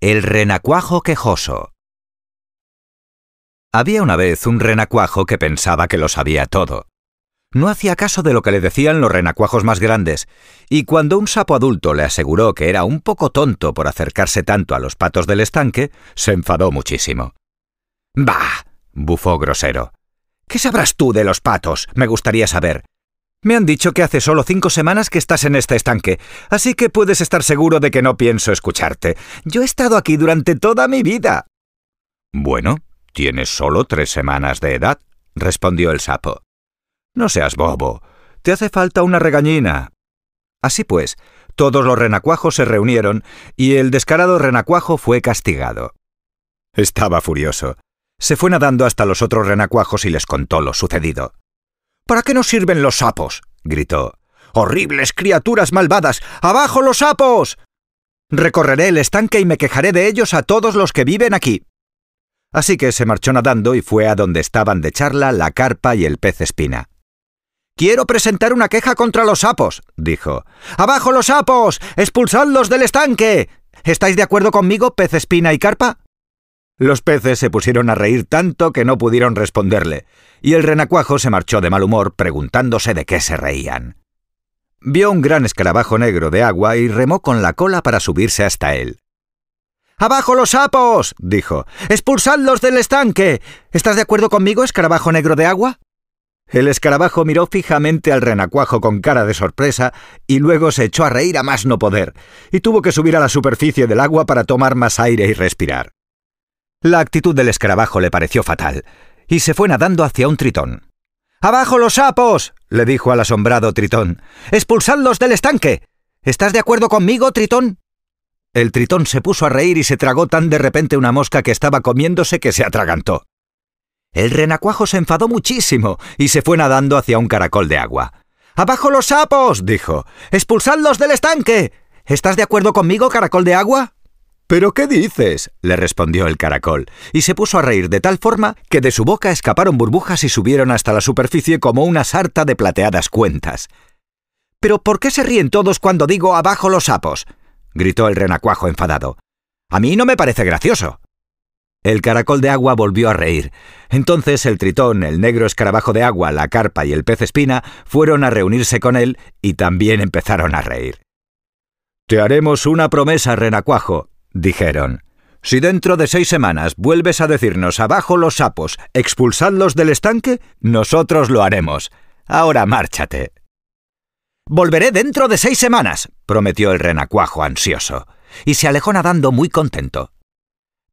El renacuajo quejoso. Había una vez un renacuajo que pensaba que lo sabía todo. No hacía caso de lo que le decían los renacuajos más grandes, y cuando un sapo adulto le aseguró que era un poco tonto por acercarse tanto a los patos del estanque, se enfadó muchísimo. Bah, bufó grosero. ¿Qué sabrás tú de los patos? Me gustaría saber. Me han dicho que hace solo cinco semanas que estás en este estanque, así que puedes estar seguro de que no pienso escucharte. Yo he estado aquí durante toda mi vida. Bueno, tienes solo tres semanas de edad, respondió el sapo. No seas bobo. Te hace falta una regañina. Así pues, todos los renacuajos se reunieron y el descarado renacuajo fue castigado. Estaba furioso. Se fue nadando hasta los otros renacuajos y les contó lo sucedido. ¿Para qué nos sirven los sapos? gritó. ¡Horribles criaturas malvadas! ¡Abajo los sapos! Recorreré el estanque y me quejaré de ellos a todos los que viven aquí. Así que se marchó nadando y fue a donde estaban de charla la carpa y el pez espina. Quiero presentar una queja contra los sapos, dijo. ¡Abajo los sapos! ¡Expulsadlos del estanque! ¿Estáis de acuerdo conmigo, pez espina y carpa? Los peces se pusieron a reír tanto que no pudieron responderle, y el renacuajo se marchó de mal humor preguntándose de qué se reían. Vio un gran escarabajo negro de agua y remó con la cola para subirse hasta él. ¡Abajo los sapos! dijo. ¡Expulsadlos del estanque! ¿Estás de acuerdo conmigo, escarabajo negro de agua? El escarabajo miró fijamente al renacuajo con cara de sorpresa y luego se echó a reír a más no poder, y tuvo que subir a la superficie del agua para tomar más aire y respirar. La actitud del escarabajo le pareció fatal, y se fue nadando hacia un tritón. ¡Abajo los sapos! le dijo al asombrado tritón. ¡Expulsadlos del estanque! ¿Estás de acuerdo conmigo, tritón? El tritón se puso a reír y se tragó tan de repente una mosca que estaba comiéndose que se atragantó. El renacuajo se enfadó muchísimo y se fue nadando hacia un caracol de agua. ¡Abajo los sapos! dijo. ¡Expulsadlos del estanque! ¿Estás de acuerdo conmigo, caracol de agua? ¿Pero qué dices? le respondió el caracol, y se puso a reír de tal forma que de su boca escaparon burbujas y subieron hasta la superficie como una sarta de plateadas cuentas. ¿Pero por qué se ríen todos cuando digo abajo los sapos? gritó el renacuajo enfadado. A mí no me parece gracioso. El caracol de agua volvió a reír. Entonces el tritón, el negro escarabajo de agua, la carpa y el pez espina fueron a reunirse con él y también empezaron a reír. Te haremos una promesa, renacuajo, dijeron. Si dentro de seis semanas vuelves a decirnos abajo los sapos, expulsadlos del estanque, nosotros lo haremos. Ahora márchate. Volveré dentro de seis semanas, prometió el renacuajo ansioso, y se alejó nadando muy contento.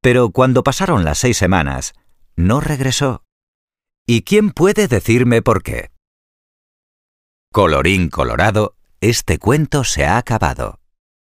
Pero cuando pasaron las seis semanas, no regresó. ¿Y quién puede decirme por qué? Colorín colorado, este cuento se ha acabado.